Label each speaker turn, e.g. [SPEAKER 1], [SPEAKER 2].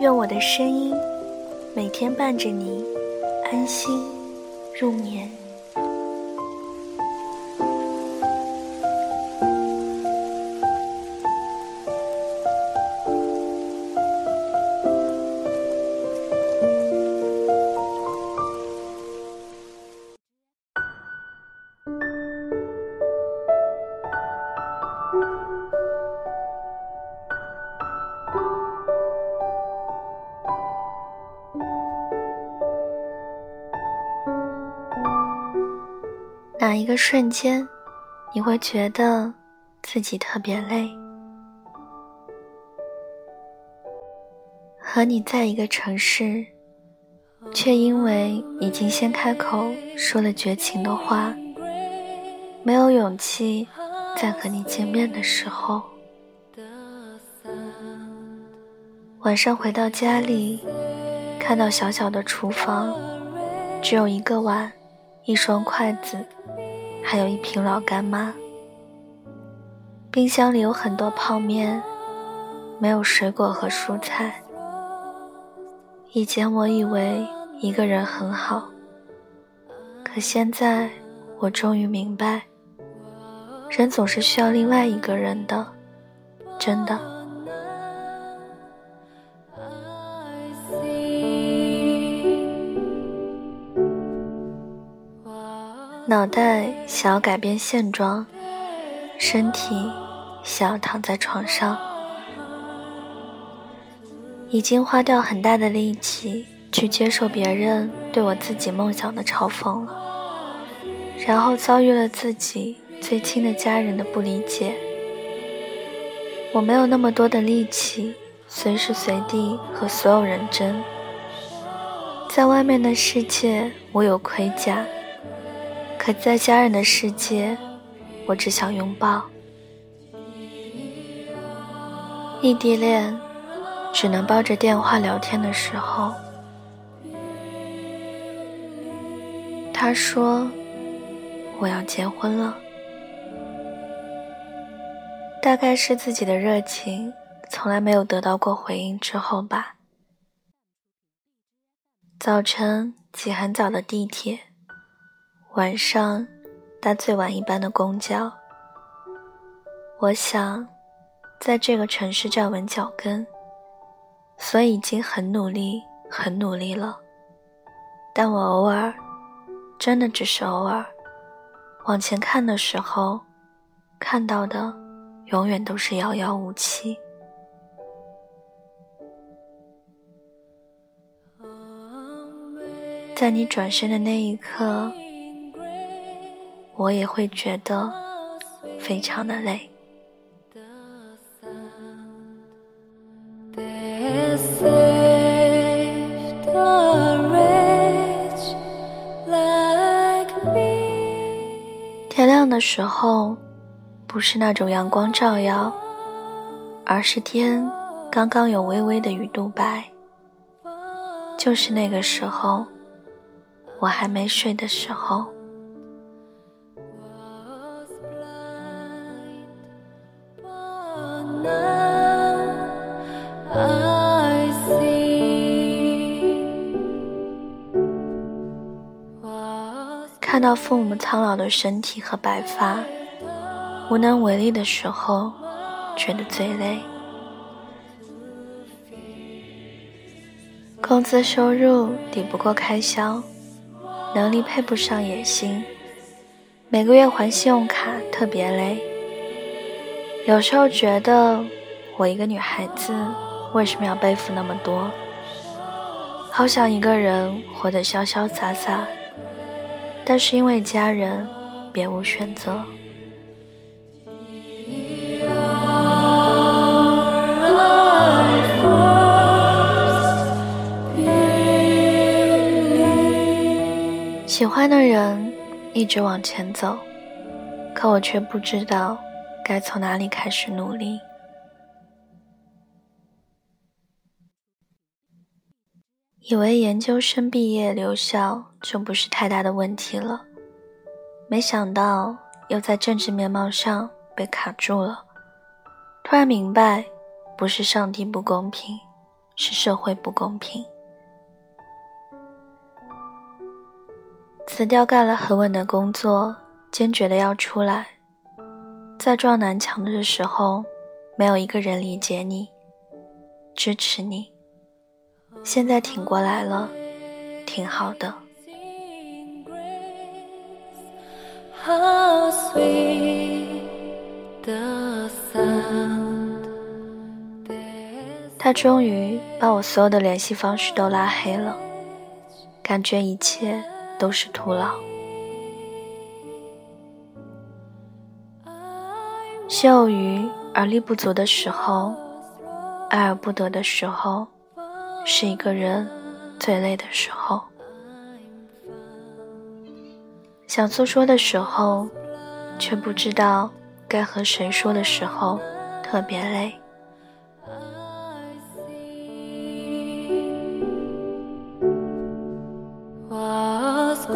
[SPEAKER 1] 愿我的声音每天伴着你安心入眠。哪一个瞬间，你会觉得自己特别累？和你在一个城市，却因为已经先开口说了绝情的话，没有勇气再和你见面的时候。晚上回到家里，看到小小的厨房，只有一个碗，一双筷子。还有一瓶老干妈，冰箱里有很多泡面，没有水果和蔬菜。以前我以为一个人很好，可现在我终于明白，人总是需要另外一个人的，真的。脑袋想要改变现状，身体想要躺在床上，已经花掉很大的力气去接受别人对我自己梦想的嘲讽了，然后遭遇了自己最亲的家人的不理解。我没有那么多的力气，随时随地和所有人争，在外面的世界，我有盔甲。在家人的世界，我只想拥抱。异地恋，只能抱着电话聊天的时候。他说：“我要结婚了。”大概是自己的热情从来没有得到过回应之后吧。早晨挤很早的地铁。晚上搭最晚一班的公交，我想在这个城市站稳脚跟，所以已经很努力，很努力了。但我偶尔，真的只是偶尔，往前看的时候，看到的永远都是遥遥无期。在你转身的那一刻。我也会觉得非常的累。天亮的时候，不是那种阳光照耀，而是天刚刚有微微的雨肚白。就是那个时候，我还没睡的时候。看到父母苍老的身体和白发，无能为力的时候，觉得最累。工资收入抵不过开销，能力配不上野心，每个月还信用卡特别累。有时候觉得我一个女孩子为什么要背负那么多，好想一个人活得潇潇洒洒，但是因为家人，别无选择。喜欢的人一直往前走，可我却不知道。该从哪里开始努力。以为研究生毕业留校就不是太大的问题了，没想到又在政治面貌上被卡住了。突然明白，不是上帝不公平，是社会不公平。辞掉干了很稳的工作，坚决的要出来，在撞南墙的时候，没有一个人理解你，支持你。现在挺过来了，挺好的。他终于把我所有的联系方式都拉黑了，感觉一切都是徒劳。心有余而力不足的时候，爱而不得的时候。是一个人最累的时候，想诉说的时候，却不知道该和谁说的时候，特别累。Was